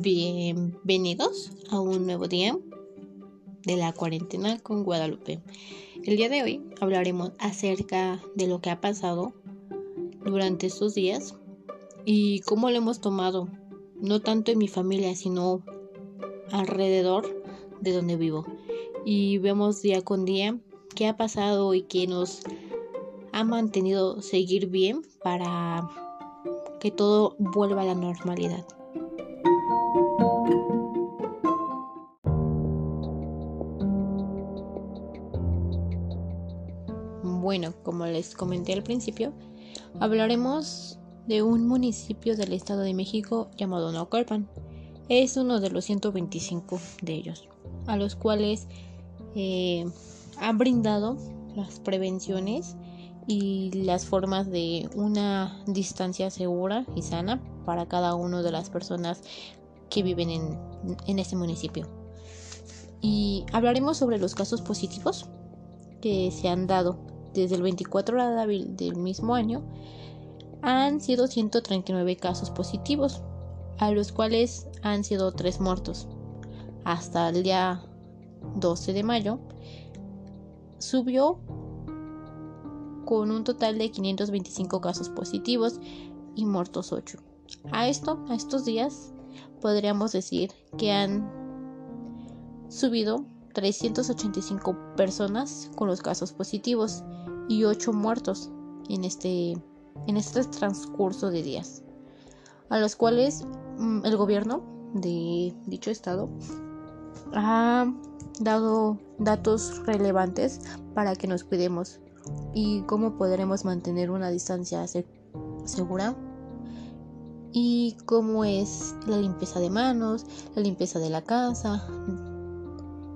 Bienvenidos a un nuevo día de la cuarentena con Guadalupe. El día de hoy hablaremos acerca de lo que ha pasado durante estos días y cómo lo hemos tomado, no tanto en mi familia, sino alrededor de donde vivo. Y vemos día con día qué ha pasado y qué nos ha mantenido seguir bien para que todo vuelva a la normalidad. Bueno, como les comenté al principio, hablaremos de un municipio del Estado de México llamado Naucalpan. Es uno de los 125 de ellos, a los cuales eh, han brindado las prevenciones y las formas de una distancia segura y sana para cada una de las personas que viven en, en este municipio. Y hablaremos sobre los casos positivos que se han dado desde el 24 de abril del mismo año. Han sido 139 casos positivos, a los cuales han sido 3 muertos. Hasta el día 12 de mayo subió con un total de 525 casos positivos y muertos 8. A esto, a estos días, podríamos decir que han subido 385 personas con los casos positivos y 8 muertos en este, en este transcurso de días, a los cuales mm, el gobierno de dicho estado ha dado datos relevantes para que nos cuidemos y cómo podremos mantener una distancia segura y cómo es la limpieza de manos, la limpieza de la casa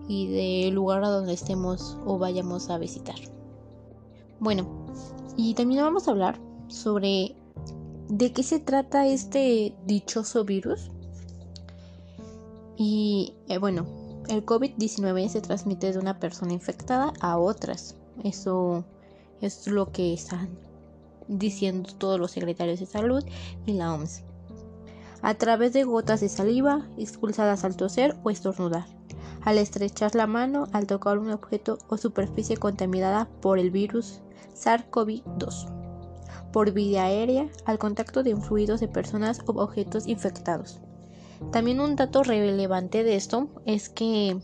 y del lugar a donde estemos o vayamos a visitar. Bueno, y también vamos a hablar sobre de qué se trata este dichoso virus. Y eh, bueno, el COVID-19 se transmite de una persona infectada a otras. Eso es lo que están diciendo todos los secretarios de salud y la OMS. A través de gotas de saliva expulsadas al toser o estornudar, al estrechar la mano, al tocar un objeto o superficie contaminada por el virus SARS-CoV-2, por vía aérea, al contacto de fluidos de personas o objetos infectados. También un dato relevante de esto es que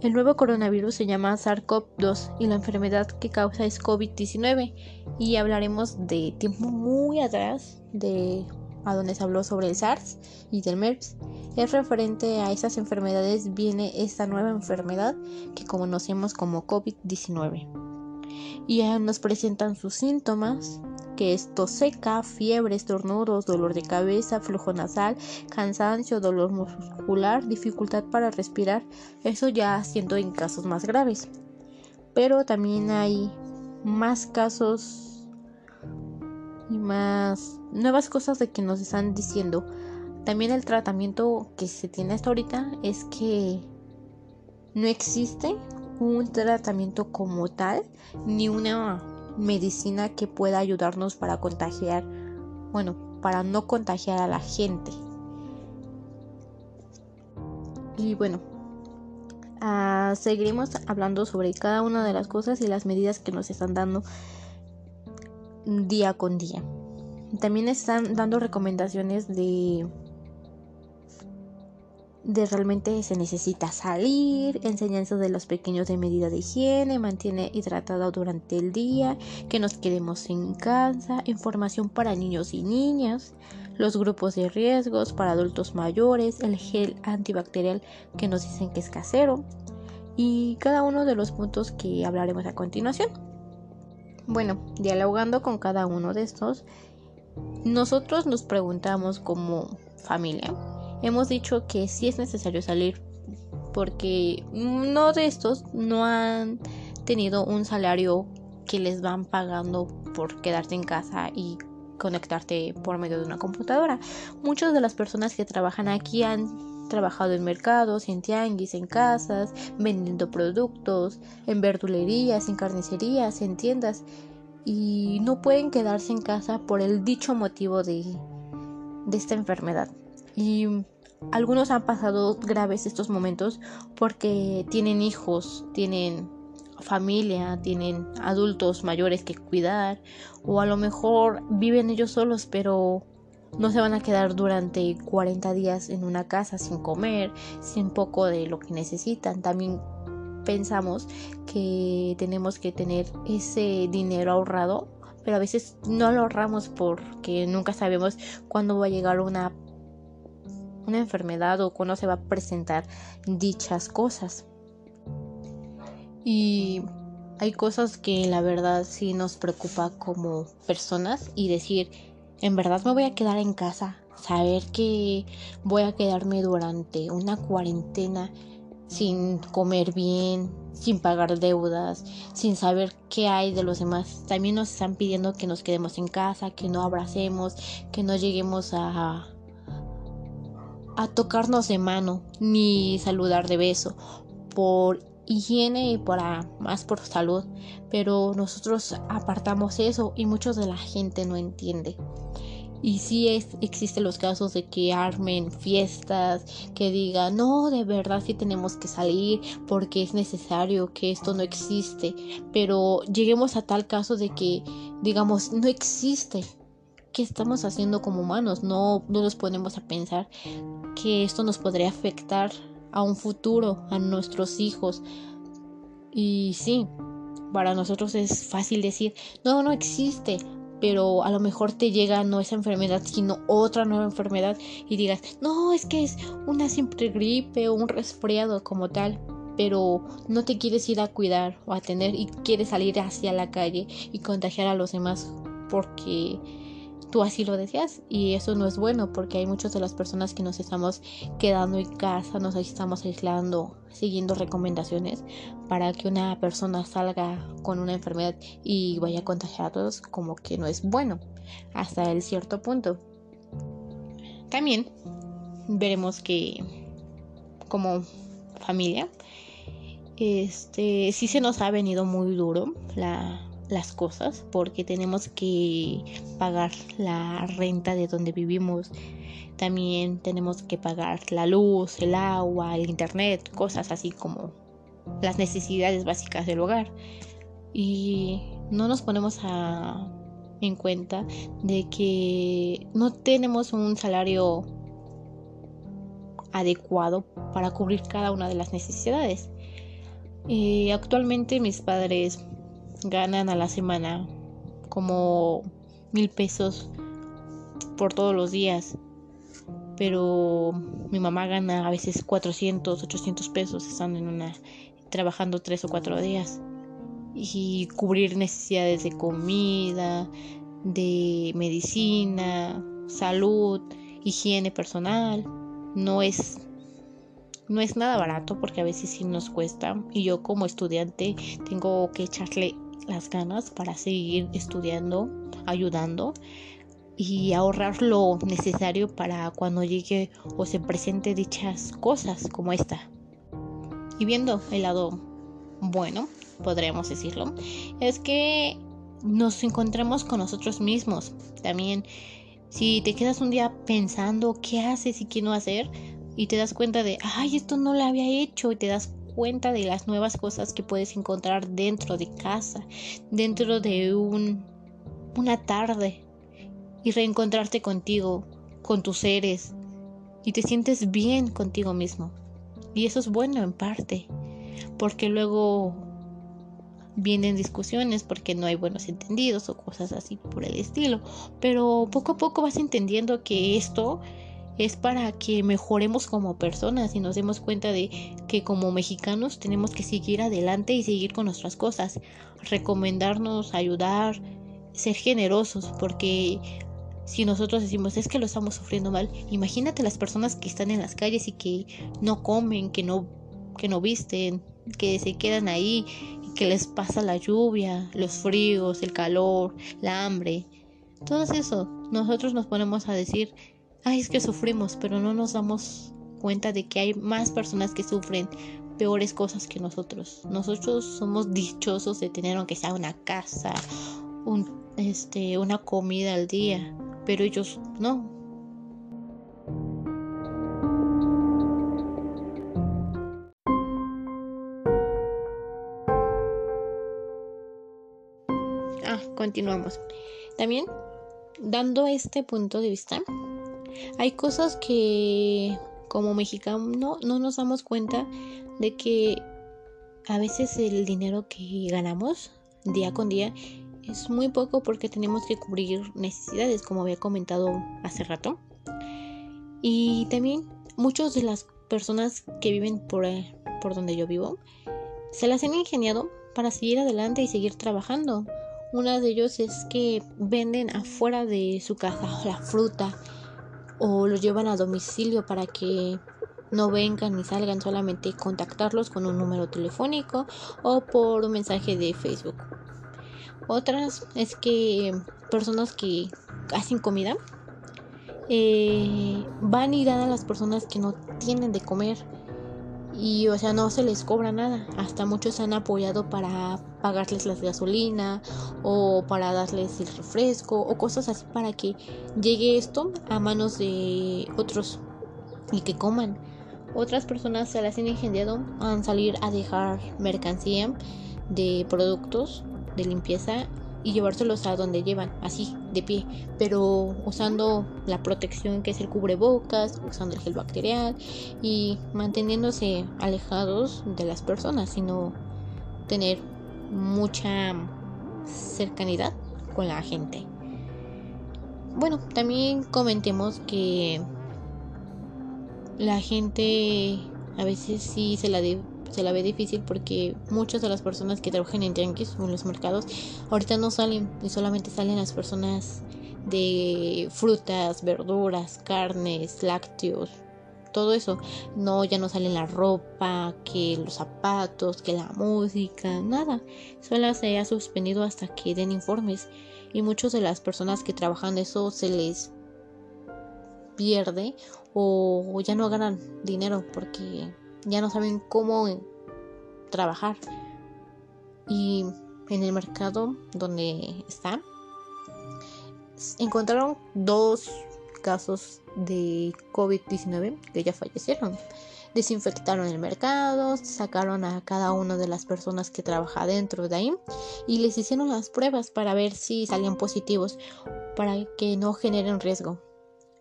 el nuevo coronavirus se llama SARS-CoV-2 y la enfermedad que causa es COVID-19 y hablaremos de tiempo muy atrás de a donde se habló sobre el SARS y del MERS. Es referente a esas enfermedades viene esta nueva enfermedad que conocemos como COVID-19 y nos presentan sus síntomas que es tos seca, fiebre, estornudos, dolor de cabeza, flujo nasal, cansancio, dolor muscular, dificultad para respirar, eso ya siendo en casos más graves. Pero también hay más casos y más nuevas cosas de que nos están diciendo. También el tratamiento que se tiene hasta ahorita es que no existe un tratamiento como tal ni una medicina que pueda ayudarnos para contagiar, bueno, para no contagiar a la gente. Y bueno, uh, seguiremos hablando sobre cada una de las cosas y las medidas que nos están dando día con día. También están dando recomendaciones de de realmente se necesita salir, enseñanza de los pequeños de medida de higiene, mantiene hidratado durante el día, que nos quedemos en casa, información para niños y niñas, los grupos de riesgos para adultos mayores, el gel antibacterial que nos dicen que es casero y cada uno de los puntos que hablaremos a continuación. Bueno, dialogando con cada uno de estos, nosotros nos preguntamos como familia, hemos dicho que sí es necesario salir porque no de estos no han tenido un salario que les van pagando por quedarte en casa y conectarte por medio de una computadora. Muchas de las personas que trabajan aquí han trabajado en mercados, en tianguis, en casas, vendiendo productos, en verdulerías, en carnicerías, en tiendas y no pueden quedarse en casa por el dicho motivo de, de esta enfermedad. Y algunos han pasado graves estos momentos porque tienen hijos, tienen familia, tienen adultos mayores que cuidar o a lo mejor viven ellos solos pero no se van a quedar durante 40 días en una casa sin comer, sin poco de lo que necesitan. También pensamos que tenemos que tener ese dinero ahorrado, pero a veces no lo ahorramos porque nunca sabemos cuándo va a llegar una una enfermedad o cuándo se va a presentar dichas cosas. Y hay cosas que la verdad sí nos preocupa como personas y decir, en verdad me voy a quedar en casa, saber que voy a quedarme durante una cuarentena sin comer bien, sin pagar deudas, sin saber qué hay de los demás. También nos están pidiendo que nos quedemos en casa, que no abracemos, que no lleguemos a a tocarnos de mano ni saludar de beso por higiene y para más por salud pero nosotros apartamos eso y muchos de la gente no entiende y sí es, existen los casos de que armen fiestas, que digan, no, de verdad sí tenemos que salir porque es necesario, que esto no existe. Pero lleguemos a tal caso de que, digamos, no existe. ¿Qué estamos haciendo como humanos? No, no nos ponemos a pensar que esto nos podría afectar a un futuro, a nuestros hijos. Y sí, para nosotros es fácil decir, no, no existe, pero a lo mejor te llega no esa enfermedad, sino otra nueva enfermedad y digas, no, es que es una simple gripe o un resfriado como tal, pero no te quieres ir a cuidar o a tener y quieres salir hacia la calle y contagiar a los demás porque tú así lo decías y eso no es bueno porque hay muchas de las personas que nos estamos quedando en casa, nos estamos aislando, siguiendo recomendaciones para que una persona salga con una enfermedad y vaya a contagiar a todos como que no es bueno hasta el cierto punto. También veremos que como familia este sí se nos ha venido muy duro la las cosas porque tenemos que pagar la renta de donde vivimos. También tenemos que pagar la luz, el agua, el internet, cosas así como las necesidades básicas del hogar. Y no nos ponemos a, en cuenta de que no tenemos un salario adecuado para cubrir cada una de las necesidades. y actualmente mis padres ganan a la semana como mil pesos por todos los días. Pero mi mamá gana a veces 400, 800 pesos estando en una trabajando tres o cuatro días. Y cubrir necesidades de comida, de medicina, salud, higiene personal, no es no es nada barato porque a veces sí nos cuesta. Y yo como estudiante tengo que echarle las ganas para seguir estudiando, ayudando y ahorrar lo necesario para cuando llegue o se presente dichas cosas como esta. Y viendo el lado bueno, podríamos decirlo, es que nos encontramos con nosotros mismos. También si te quedas un día pensando qué haces y qué no hacer y te das cuenta de, ay, esto no lo había hecho y te das cuenta de las nuevas cosas que puedes encontrar dentro de casa, dentro de un, una tarde y reencontrarte contigo, con tus seres y te sientes bien contigo mismo. Y eso es bueno en parte, porque luego vienen discusiones porque no hay buenos entendidos o cosas así por el estilo, pero poco a poco vas entendiendo que esto es para que mejoremos como personas y nos demos cuenta de que como mexicanos tenemos que seguir adelante y seguir con nuestras cosas, recomendarnos, ayudar, ser generosos, porque si nosotros decimos es que lo estamos sufriendo mal, imagínate las personas que están en las calles y que no comen, que no que no visten, que se quedan ahí que les pasa la lluvia, los fríos, el calor, la hambre. Todo eso, nosotros nos ponemos a decir ay, es que sufrimos, pero no nos damos cuenta de que hay más personas que sufren peores cosas que nosotros. Nosotros somos dichosos de tener aunque sea una casa, este, una comida al día, pero ellos no. Ah, continuamos. También, dando este punto de vista, hay cosas que como mexicano no nos damos cuenta de que a veces el dinero que ganamos día con día es muy poco porque tenemos que cubrir necesidades, como había comentado hace rato. Y también muchas de las personas que viven por, eh, por donde yo vivo se las han ingeniado para seguir adelante y seguir trabajando. Una de ellos es que venden afuera de su caja la fruta o lo llevan a domicilio para que no vengan ni salgan, solamente contactarlos con un número telefónico o por un mensaje de Facebook. Otras es que personas que hacen comida eh, van y dan a las personas que no tienen de comer y o sea no se les cobra nada. Hasta muchos han apoyado para pagarles la gasolina o para darles el refresco o cosas así para que llegue esto a manos de otros y que coman. Otras personas se las han ingeniado a salir a dejar mercancía de productos de limpieza y llevárselos a donde llevan, así, de pie, pero usando la protección que es el cubrebocas, usando el gel bacterial y manteniéndose alejados de las personas, sino tener mucha cercanidad con la gente. Bueno, también comentemos que la gente a veces sí se la de se la ve difícil porque muchas de las personas que trabajan en tianguis o en los mercados ahorita no salen y solamente salen las personas de frutas, verduras, carnes, lácteos, todo eso. No, ya no salen la ropa, que los zapatos, que la música, nada. Solo se ha suspendido hasta que den informes. Y muchas de las personas que trabajan eso se les pierde o ya no ganan dinero porque ya no saben cómo trabajar. Y en el mercado donde está, encontraron dos casos de COVID-19 que ya fallecieron. Desinfectaron el mercado, sacaron a cada una de las personas que trabaja dentro de ahí y les hicieron las pruebas para ver si salían positivos para que no generen riesgo.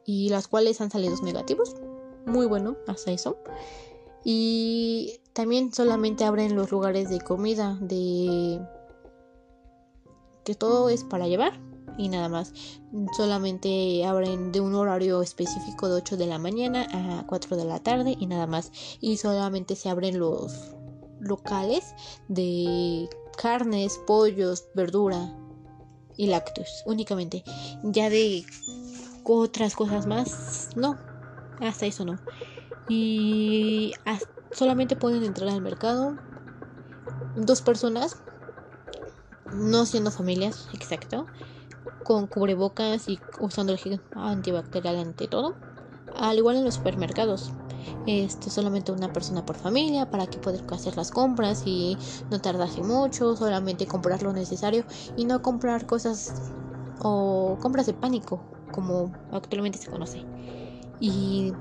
Y las cuales han salido negativos. Muy bueno, hasta eso. Y también solamente abren los lugares de comida, de que todo es para llevar y nada más. Solamente abren de un horario específico de 8 de la mañana a 4 de la tarde y nada más. Y solamente se abren los locales de carnes, pollos, verdura y lácteos únicamente. Ya de otras cosas más, no. Hasta eso no y solamente pueden entrar al mercado dos personas, no siendo familias, exacto, con cubrebocas y usando el gel antibacterial ante todo. Al igual en los supermercados, este solamente una persona por familia para que puedan hacer las compras y no tardarse mucho, solamente comprar lo necesario y no comprar cosas o compras de pánico como actualmente se conoce. Y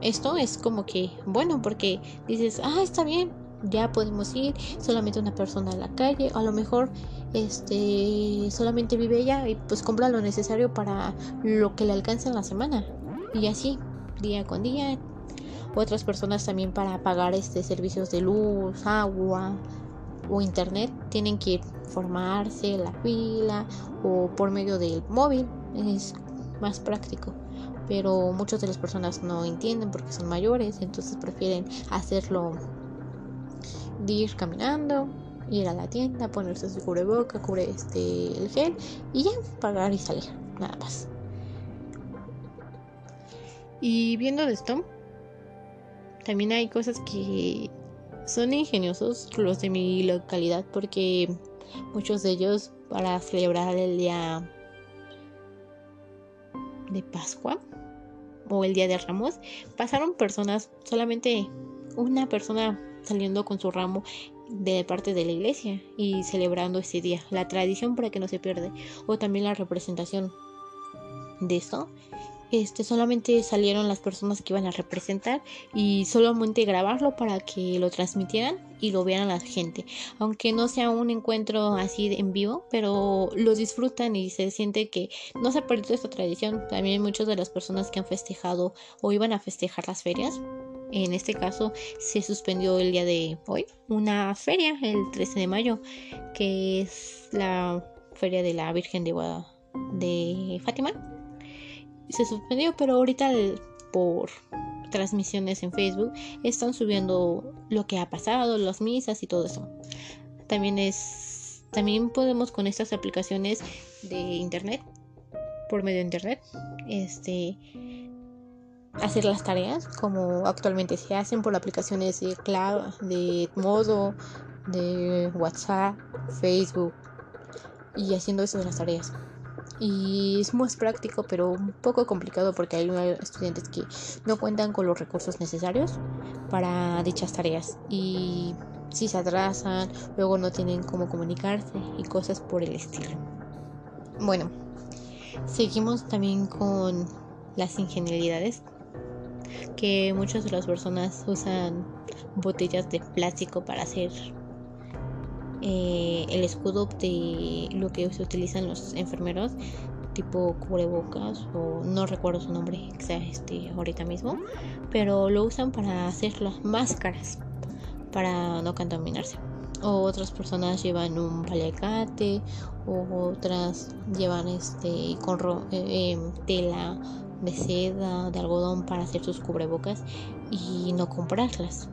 esto es como que bueno porque dices, ah, está bien, ya podemos ir, solamente una persona a la calle, a lo mejor este solamente vive ella y pues compra lo necesario para lo que le alcance en la semana y así día con día otras personas también para pagar este servicios de luz agua o internet tienen que formarse la fila o por medio del móvil es más práctico pero muchas de las personas no entienden porque son mayores, entonces prefieren hacerlo ir caminando, ir a la tienda, ponerse su cubreboca, cubre este el gel y ya pagar y salir, nada más. Y viendo esto, también hay cosas que son ingeniosos los de mi localidad porque muchos de ellos para celebrar el día de Pascua o el Día de Ramos, pasaron personas, solamente una persona saliendo con su ramo de parte de la iglesia y celebrando ese día, la tradición para que no se pierde, o también la representación de esto. Este solamente salieron las personas que iban a representar y solamente grabarlo para que lo transmitieran y lo vieran la gente. Aunque no sea un encuentro así en vivo pero lo disfrutan y se siente que no se ha perdido esta tradición. También muchas de las personas que han festejado o iban a festejar las ferias en este caso se suspendió el día de hoy una feria el 13 de mayo que es la feria de la Virgen de, de Fátima se suspendió, pero ahorita por transmisiones en Facebook están subiendo lo que ha pasado, las misas y todo eso. También es también podemos con estas aplicaciones de internet por medio de internet este hacer las tareas como actualmente se hacen por aplicaciones de cloud, de modo, de WhatsApp, Facebook y haciendo eso de las tareas y es más práctico pero un poco complicado porque hay estudiantes que no cuentan con los recursos necesarios para dichas tareas y si se atrasan luego no tienen cómo comunicarse y cosas por el estilo. Bueno seguimos también con las ingenuidades que muchas de las personas usan botellas de plástico para hacer eh, el escudo de lo que se utilizan los enfermeros tipo cubrebocas o no recuerdo su nombre este ahorita mismo pero lo usan para hacer las máscaras para no contaminarse. O otras personas llevan un paliacate o otras llevan este con eh, em, tela de seda de algodón para hacer sus cubrebocas y no comprarlas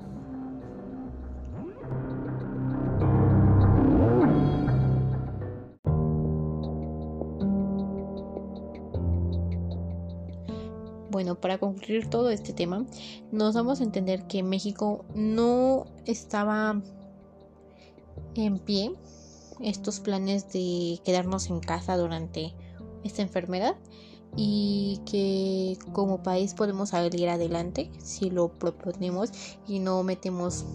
Bueno, para concluir todo este tema, nos vamos a entender que México no estaba en pie estos planes de quedarnos en casa durante esta enfermedad y que como país podemos salir adelante si lo proponemos y no metemos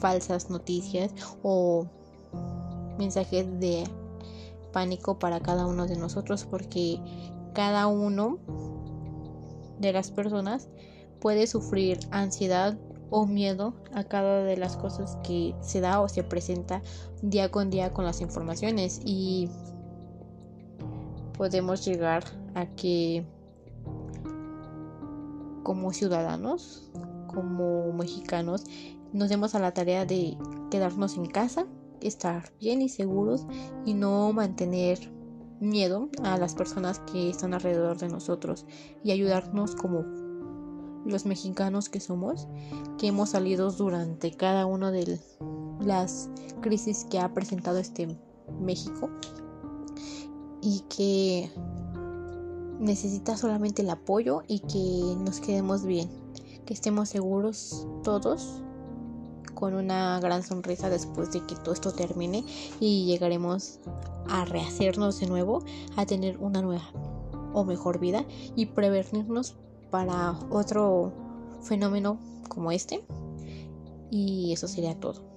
falsas noticias o mensajes de pánico para cada uno de nosotros porque cada uno de las personas puede sufrir ansiedad o miedo a cada de las cosas que se da o se presenta día con día con las informaciones. Y podemos llegar a que como ciudadanos, como mexicanos, nos demos a la tarea de quedarnos en casa, estar bien y seguros y no mantener miedo a las personas que están alrededor de nosotros y ayudarnos como los mexicanos que somos, que hemos salido durante cada una de las crisis que ha presentado este México y que necesita solamente el apoyo y que nos quedemos bien, que estemos seguros todos con una gran sonrisa después de que todo esto termine y llegaremos a rehacernos de nuevo, a tener una nueva o mejor vida y prevenirnos para otro fenómeno como este. Y eso sería todo.